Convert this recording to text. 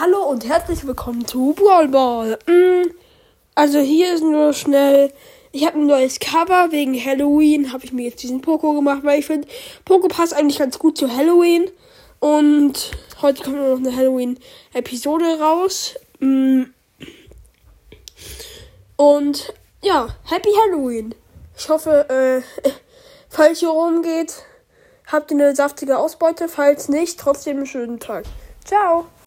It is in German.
Hallo und herzlich willkommen zu Brawl Ball. Mm. Also hier ist nur schnell. Ich habe ein neues Cover wegen Halloween. Habe ich mir jetzt diesen Poco gemacht, weil ich finde, Poco passt eigentlich ganz gut zu Halloween. Und heute kommt noch eine Halloween-Episode raus. Mm. Und ja, Happy Halloween. Ich hoffe, äh, falls ihr rumgeht, habt ihr eine saftige Ausbeute. Falls nicht, trotzdem einen schönen Tag. Ciao.